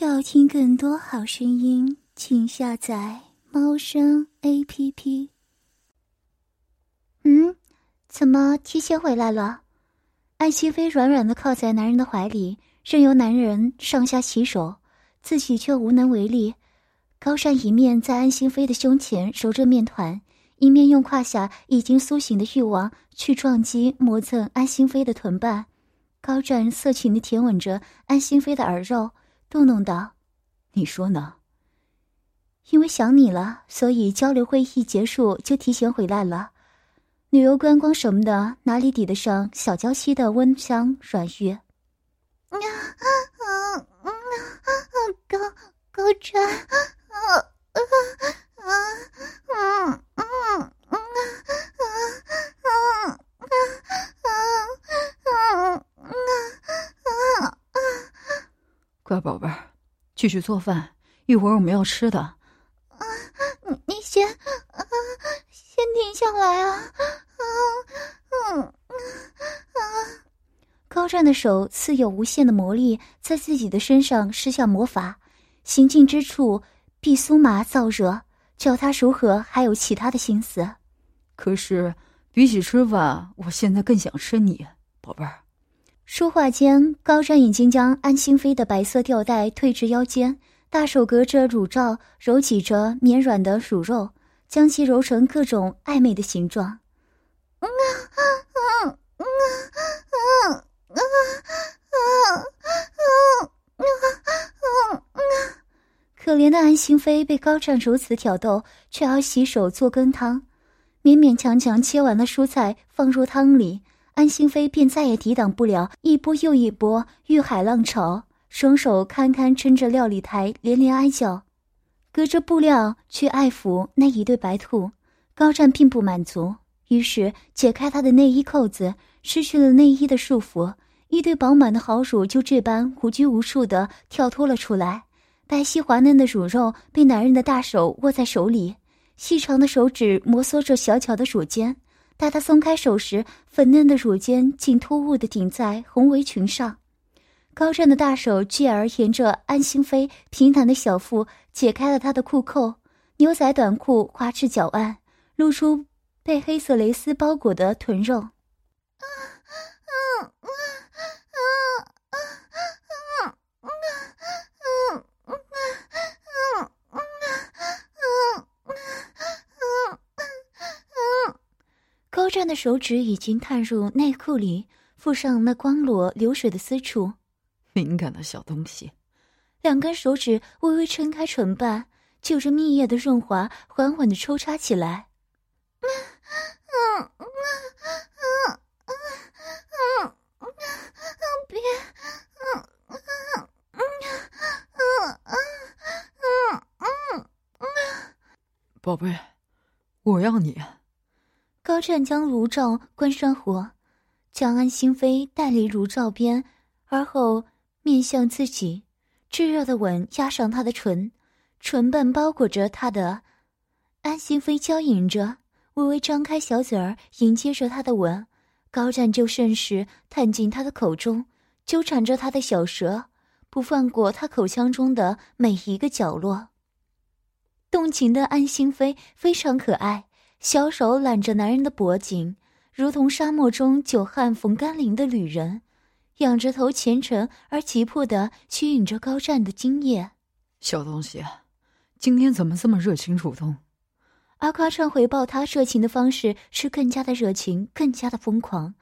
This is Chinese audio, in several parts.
要听更多好声音，请下载猫声 A P P。嗯，怎么提前回来了？安心飞软软的靠在男人的怀里，任由男人上下其手，自己却无能为力。高山一面在安心飞的胸前揉着面团，一面用胯下已经苏醒的欲望去撞击磨蹭安心飞的臀瓣。高湛色情的舔吻着安心飞的耳肉。动动道：“你说呢？因为想你了，所以交流会议结束就提前回来了。旅游观光什么的，哪里抵得上小娇妻的温香软玉？啊啊啊啊！高高湛，啊啊啊啊啊啊啊啊啊啊！乖宝贝儿，继续做饭，一会儿我们要吃的。啊，你你先啊，先停下来啊！啊，嗯啊！高湛的手似有无限的魔力，在自己的身上施下魔法，行进之处必酥麻燥热，叫他如何还有其他的心思？可是比起吃饭，我现在更想吃你，宝贝儿。说话间，高湛已经将安心妃的白色吊带退至腰间，大手隔着乳罩揉挤着绵软的乳肉，将其揉成各种暧昧的形状。嗯啊啊啊啊啊啊啊啊啊啊！可怜的安心妃被高湛如此挑逗，却要洗手做羹汤，勉勉强强切完了蔬菜放入汤里。安心妃便再也抵挡不了一波又一波欲海浪潮，双手堪堪撑着料理台，连连哀叫，隔着布料去爱抚那一对白兔。高湛并不满足，于是解开他的内衣扣子，失去了内衣的束缚，一对饱满的好乳就这般无拘无束地跳脱了出来。白皙滑嫩的乳肉被男人的大手握在手里，细长的手指摩挲着小巧的乳尖。待他松开手时，粉嫩的乳尖竟突兀的顶在红围裙上。高湛的大手继而沿着安心妃平坦的小腹解开了她的裤扣，牛仔短裤滑至脚腕，露出被黑色蕾丝包裹的臀肉。的手指已经探入内裤里，附上那光裸流水的私处。敏感的小东西，两根手指微微撑开唇瓣，就着蜜液的润滑，缓缓的抽插起来。嗯嗯嗯嗯嗯嗯嗯，别，嗯嗯嗯嗯嗯嗯嗯，宝贝，我要你。高湛将炉灶关上火，将安心妃带离炉灶边，而后面向自己，炙热的吻压上他的唇，唇瓣包裹着他的。安心妃娇吟着，微微张开小嘴儿迎接着他的吻。高湛就甚是探进他的口中，纠缠着他的小舌，不放过他口腔中的每一个角落。动情的安心妃非常可爱。小手揽着男人的脖颈，如同沙漠中久旱逢甘霖的旅人，仰着头虔诚而急迫地吸引着高湛的精液。小东西，今天怎么这么热情主动？而高湛回报他热情的方式是更加的热情，更加的疯狂。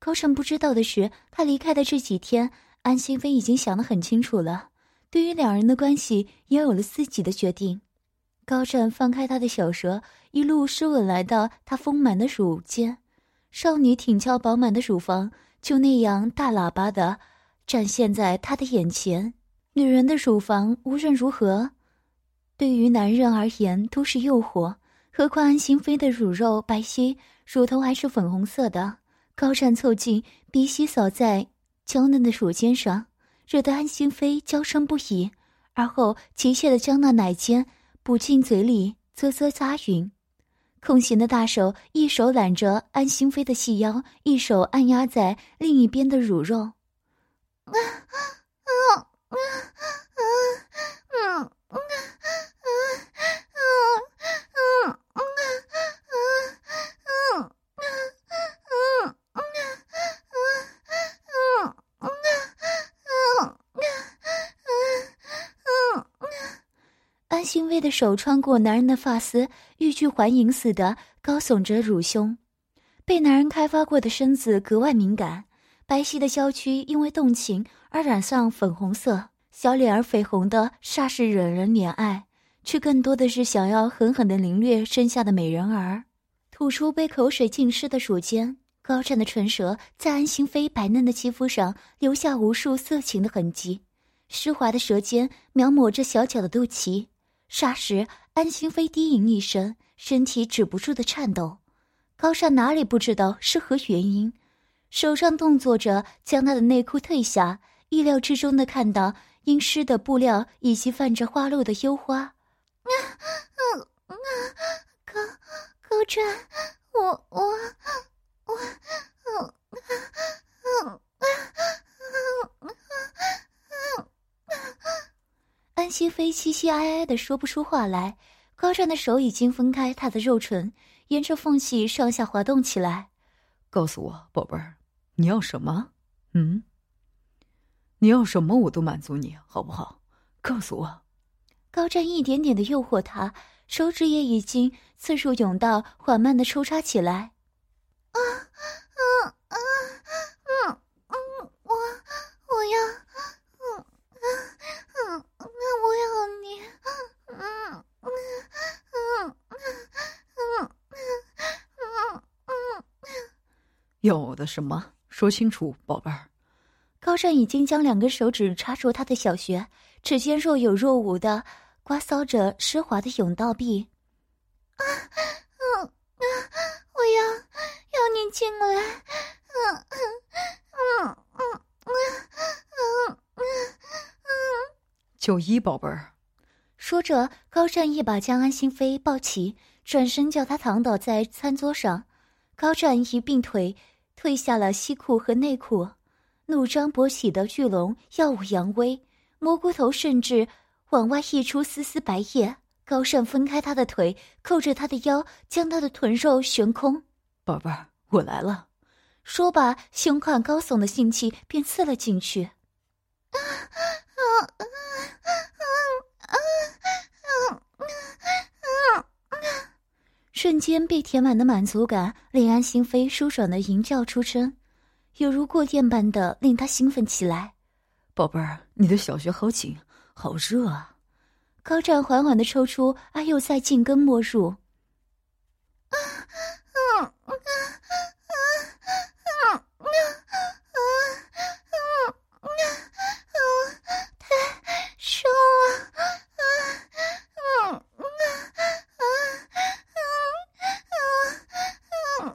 高湛不知道的是，他离开的这几天，安心妃已经想得很清楚了，对于两人的关系也有了自己的决定。高湛放开他的小舌，一路湿吻来到他丰满的乳尖，少女挺翘饱满的乳房就那样大喇叭的展现在他的眼前。女人的乳房无论如何，对于男人而言都是诱惑，何况安心妃的乳肉白皙，乳头还是粉红色的。高湛凑近，鼻息扫在娇嫩的乳尖上，惹得安心妃娇声不已，而后急切的将那奶尖。补进嘴里，啧啧咂吮。空闲的大手一手揽着安心妃的细腰一手按压在另一边的乳肉。飞的手穿过男人的发丝，欲拒还迎似的高耸着乳胸，被男人开发过的身子格外敏感，白皙的娇躯因为动情而染上粉红色，小脸儿绯红的煞是惹人怜爱，却更多的是想要狠狠的凌虐身下的美人儿。吐出被口水浸湿的乳尖，高湛的唇舌在安心妃白嫩的肌肤上留下无数色情的痕迹，湿滑的舌尖描摹着小巧的肚脐。霎时，安心妃低吟一声，身体止不住的颤抖。高湛哪里不知道是何原因，手上动作着将她的内裤褪下，意料之中的看到阴湿的布料以及泛着花露的幽花。啊啊啊！高。高湛，我我我，嗯嗯嗯嗯安西妃凄凄哀哀的说不出话来。高湛的手已经分开她的肉唇，沿着缝隙上下滑动起来。告诉我，宝贝儿，你要什么？嗯？你要什么我都满足你，好不好？告诉我。高湛一点点的诱惑他。手指也已经次数涌到缓慢的抽插起来，啊啊啊啊啊！我我要，嗯嗯嗯，我要你，嗯嗯嗯嗯嗯嗯，要我的什么？说清楚，宝贝儿。高湛已经将两根手指插入他的小穴，指尖若有若无的。刮搔着湿滑的甬道壁，啊，嗯啊，我要要你进来，嗯嗯嗯嗯嗯嗯嗯，九一宝贝儿，说着，高湛一把将安心妃抱起，转身叫她躺倒在餐桌上。高湛一并腿褪下了西裤和内裤，怒张勃起的巨龙耀武扬威，蘑菇头甚至。往外溢出丝丝白液，高湛分开他的腿，扣着他的腰，将他的臀肉悬空。宝贝儿，我来了。说罢，胸宽高耸的性器便刺了进去。啊啊啊啊啊啊啊！瞬间被填满的满足感，令安心妃舒爽的吟叫出声，犹如过电般的令他兴奋起来。宝贝儿，你的小穴好紧。好热啊！高湛缓缓的抽出，而又再进根没入。啊啊啊啊啊啊啊！太爽了！啊啊啊啊啊啊啊！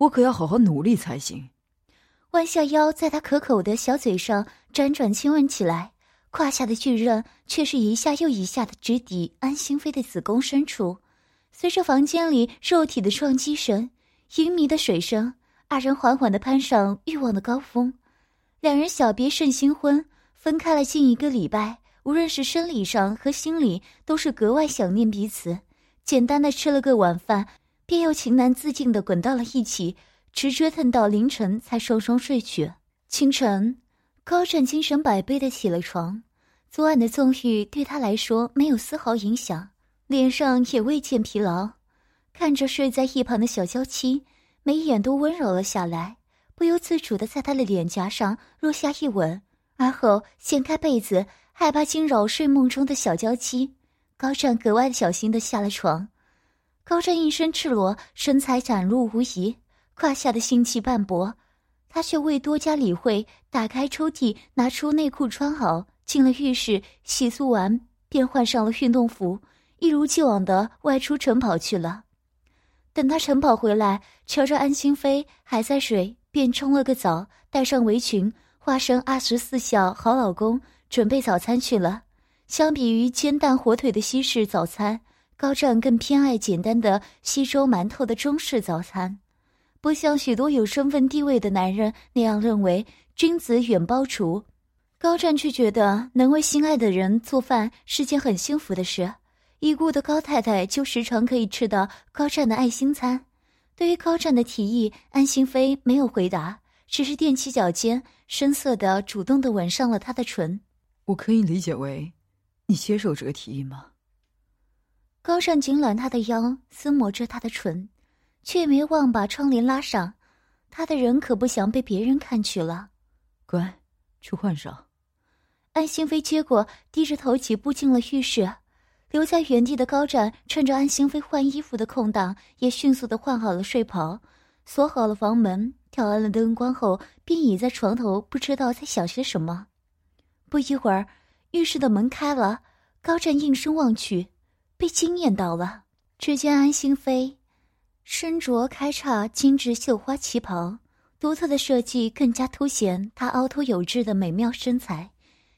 我可要好好努力才行。弯下腰，在他可口的小嘴上辗转亲吻起来，胯下的巨刃却是一下又一下的直抵安心妃的子宫深处。随着房间里肉体的撞击声、淫迷的水声，二人缓缓的攀上欲望的高峰。两人小别胜新婚，分开了近一个礼拜。无论是生理上和心理，都是格外想念彼此。简单的吃了个晚饭，便又情难自禁的滚到了一起，直折腾到凌晨才双双睡去。清晨，高湛精神百倍的起了床，昨晚的纵欲对他来说没有丝毫影响，脸上也未见疲劳。看着睡在一旁的小娇妻，眉眼都温柔了下来，不由自主的在他的脸颊上落下一吻，而后掀开被子。害怕惊扰睡梦中的小娇妻，高湛格外小心的下了床。高湛一身赤裸，身材展露无遗，胯下的腥气斑驳，他却未多加理会，打开抽屉，拿出内裤穿好，进了浴室洗漱完，便换上了运动服，一如既往的外出晨跑去了。等他晨跑回来，瞧着安心妃还在睡，便冲了个澡，戴上围裙，化身二十四孝好老公。准备早餐去了，相比于煎蛋火腿的西式早餐，高湛更偏爱简单的稀粥馒头的中式早餐。不像许多有身份地位的男人那样认为君子远庖厨，高湛却觉得能为心爱的人做饭是件很幸福的事。已故的高太太就时常可以吃到高湛的爱心餐。对于高湛的提议，安心妃没有回答，只是踮起脚尖，深色的主动的吻上了他的唇。我可以理解为，你接受这个提议吗？高湛紧揽他的腰，撕磨着他的唇。却没忘把窗帘拉上，他的人可不想被别人看去了。乖，去换上。安心妃接过，低着头几步进了浴室。留在原地的高湛趁着安心妃换衣服的空档，也迅速的换好了睡袍，锁好了房门，调暗了灯光后，便倚在床头，不知道在想些什么。不一会儿，浴室的门开了，高湛应声望去，被惊艳到了。只见安心妃。身着开叉精致绣花旗袍，独特的设计更加凸显她凹凸有致的美妙身材。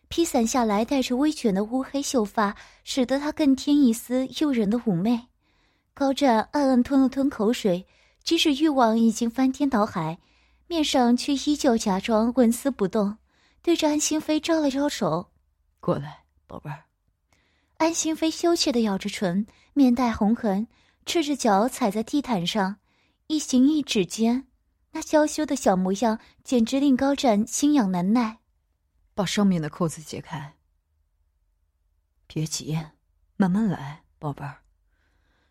披散下来带着微卷的乌黑秀发，使得她更添一丝诱人的妩媚。高湛暗暗吞了吞口水，即使欲望已经翻天倒海，面上却依旧假装纹丝不动，对着安心妃招了招手：“过来，宝贝儿。”安心妃羞怯地咬着唇，面带红痕。赤着脚踩在地毯上，一行一指间，那娇羞的小模样简直令高湛心痒难耐。把上面的扣子解开。别急，慢慢来，宝贝儿。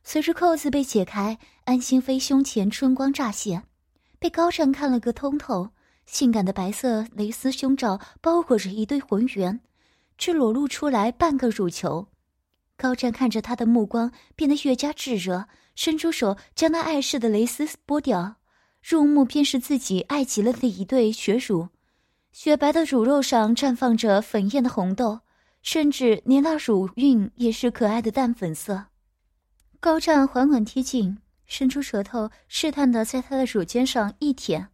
随着扣子被解开，安心妃胸前春光乍现，被高湛看了个通透。性感的白色蕾丝胸罩包裹着一对浑圆，只裸露出来半个乳球。高湛看着他的目光变得越加炙热，伸出手将那碍事的蕾丝剥掉，入目便是自己爱极了的一对雪乳，雪白的乳肉上绽放着粉艳的红豆，甚至连那乳晕也是可爱的淡粉色。高湛缓缓贴近，伸出舌头试探的在他的乳尖上一舔，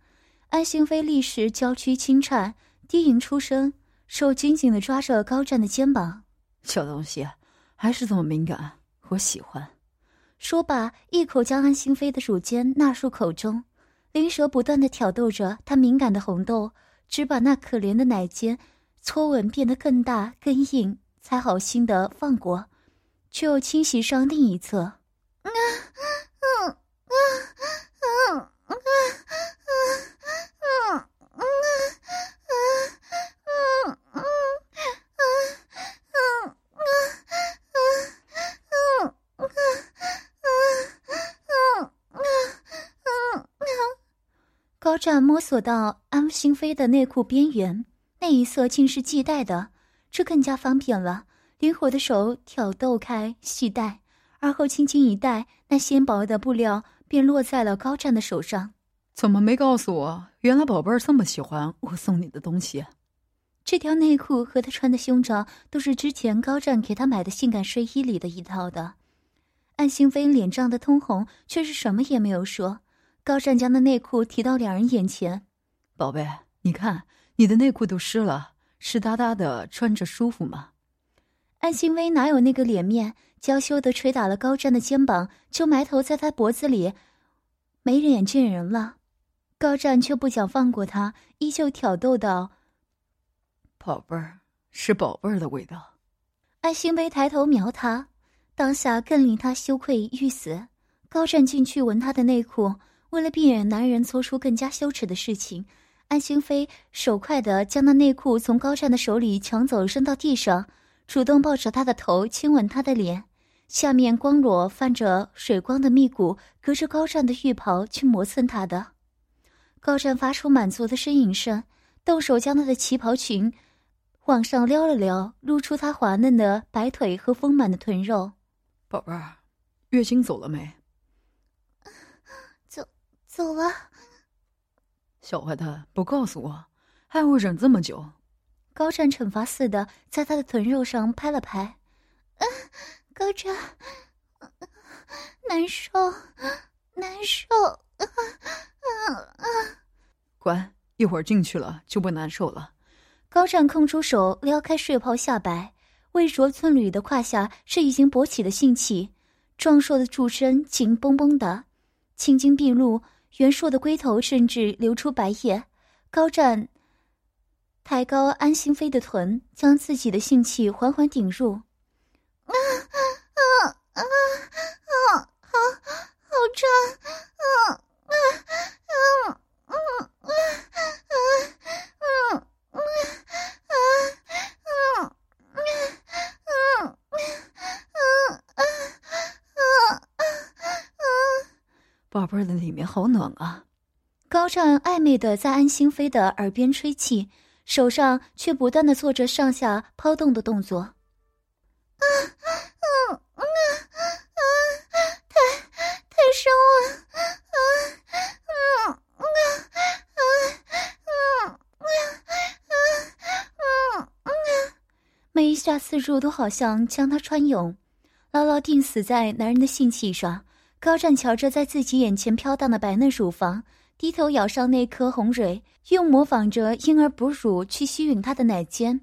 安心妃立时娇躯轻颤，低吟出声，手紧紧的抓着高湛的肩膀，小东西。还是这么敏感，我喜欢。说罢，一口将安心妃的乳尖纳入口中，灵舌不断的挑逗着她敏感的红豆，只把那可怜的奶尖搓吻变得更大更硬，才好心的放过，却又侵袭上另一侧啊啊啊啊摸索到安心妃的内裤边缘，那一侧竟是系带的，这更加方便了。灵活的手挑逗开系带，而后轻轻一带，那纤薄的布料便落在了高湛的手上。怎么没告诉我？原来宝贝儿这么喜欢我送你的东西。这条内裤和他穿的胸罩都是之前高湛给他买的性感睡衣里的一套的。安心妃脸涨得通红，却是什么也没有说。高湛将那内裤提到两人眼前，宝贝，你看你的内裤都湿了，湿哒哒的，穿着舒服吗？安心薇哪有那个脸面，娇羞的捶打了高湛的肩膀，就埋头在他脖子里，没脸见人了。高湛却不想放过他，依旧挑逗道：“宝贝儿，是宝贝儿的味道。”安心薇抬头瞄他，当下更令他羞愧欲死。高湛进去闻他的内裤。为了避免男人做出更加羞耻的事情，安心妃手快地将那内裤从高湛的手里抢走，扔到地上，主动抱着他的头亲吻他的脸，下面光裸泛着水光的蜜骨，隔着高湛的浴袍去磨蹭他的。高湛发出满足的呻吟声，动手将他的旗袍裙往上撩了撩，露出他滑嫩的白腿和丰满的臀肉。宝贝儿，月经走了没？走了，小坏蛋不告诉我，害我忍这么久？高湛惩罚似的在他的臀肉上拍了拍，高湛，难受，难受，乖，一会儿进去了就不难受了。高湛空出手撩开睡袍下摆，未着寸缕的胯下是已经勃起的性器，壮硕的柱身紧绷绷的，青筋毕露，袁硕的龟头甚至流出白液。高湛抬高安心妃的臀，将自己的性器缓缓顶入。好暖啊！高湛暧昧的在安心妃的耳边吹气，手上却不断的做着上下抛动的动作。啊啊啊啊！太太深了！啊啊啊啊啊啊啊啊！每一下刺入都好像将他穿涌，牢牢钉死在男人的性器上。高湛瞧着在自己眼前飘荡的白嫩乳房。低头咬上那颗红蕊，又模仿着婴儿哺乳去吸吮她的奶尖，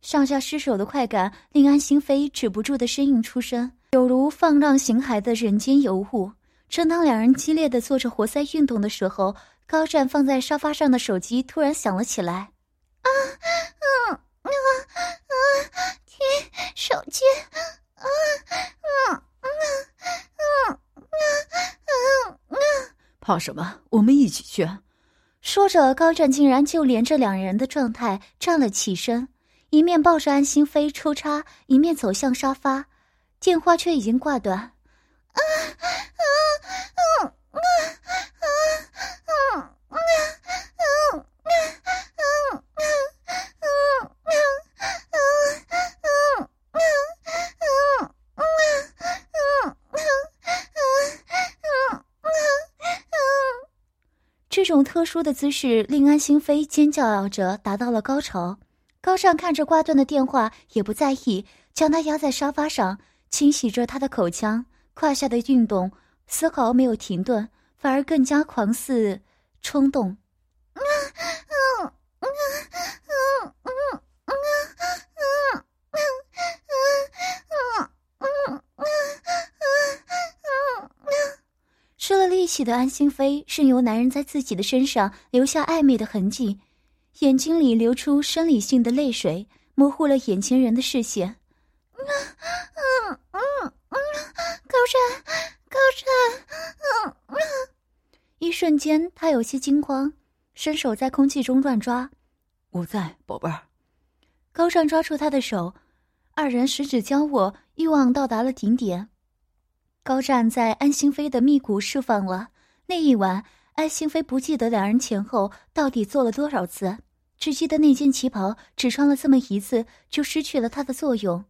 上下失手的快感令安心妃止不住的呻吟出声，有如放浪形骸的人间尤物。正当两人激烈的做着活塞运动的时候，高湛放在沙发上的手机突然响了起来。啊啊啊啊！听手机。啊啊啊啊啊啊！怕什么？我们一起去。说着，高湛竟然就连着两人的状态站了起身，一面抱着安心妃抽插，一面走向沙发，电话却已经挂断。啊啊啊啊啊啊啊啊啊啊啊这种特殊的姿势令安心妃尖叫着达到了高潮。高尚看着挂断的电话，也不在意，将她压在沙发上，清洗着他的口腔，胯下的运动丝毫没有停顿，反而更加狂肆冲动。力气的安心妃任由男人在自己的身上留下暧昧的痕迹，眼睛里流出生理性的泪水，模糊了眼前人的视线。嗯嗯嗯嗯，高湛，高湛，嗯嗯。一瞬间，他有些惊慌，伸手在空气中乱抓。我在，宝贝儿。高湛抓住他的手，二人十指交握，欲望到达了顶点。高湛在安心妃的密谷释放了那一晚，安心妃不记得两人前后到底做了多少次，只记得那件旗袍只穿了这么一次就失去了它的作用。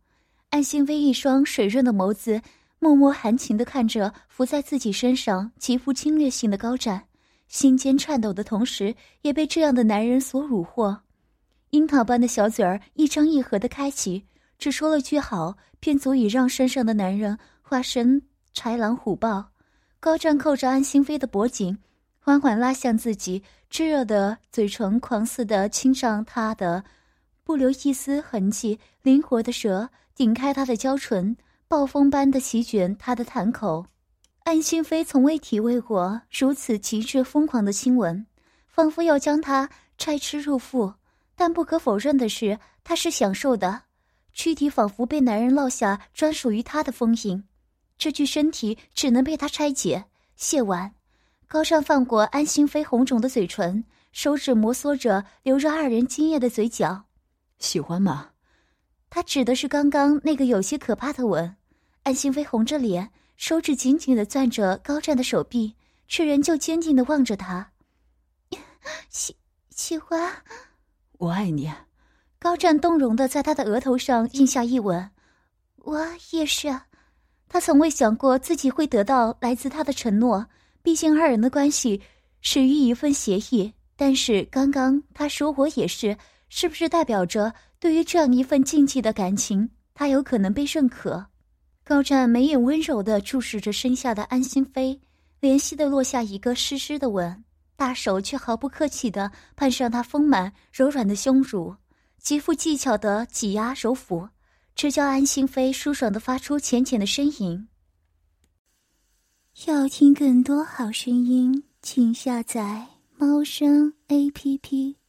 安心妃一双水润的眸子，默默含情地看着伏在自己身上极富侵略性的高湛，心尖颤抖的同时，也被这样的男人所虏获。樱桃般的小嘴儿一张一合的开启，只说了句好，便足以让身上的男人化身。豺狼虎豹，高湛扣着安心妃的脖颈，缓缓拉向自己，炙热的嘴唇狂似的亲上她的，不留一丝痕迹。灵活的舌顶开她的娇唇，暴风般的席卷她的潭口。安心妃从未体味过如此极致疯狂的亲吻，仿佛要将她拆吃入腹。但不可否认的是，她是享受的，躯体仿佛被男人烙下专属于她的封印。这具身体只能被他拆解、卸完。高尚放过安心妃红肿的嘴唇，手指摩挲着流着二人精液的嘴角。喜欢吗？他指的是刚刚那个有些可怕的吻。安心妃红着脸，手指紧紧的攥着高湛的手臂，却仍旧坚定的望着他。喜喜欢，我爱你。高湛动容的在他的额头上印下一吻。我也是。他从未想过自己会得到来自他的承诺，毕竟二人的关系始于一份协议。但是刚刚他说我也是，是不是代表着对于这样一份禁忌的感情，他有可能被认可？高湛眉眼温柔地注视着身下的安心妃，怜惜地落下一个湿湿的吻，大手却毫不客气地攀上她丰满柔软的胸乳，极富技巧地挤压揉抚。这叫安心飞舒爽的发出浅浅的呻吟。要听更多好声音，请下载猫声 A P P。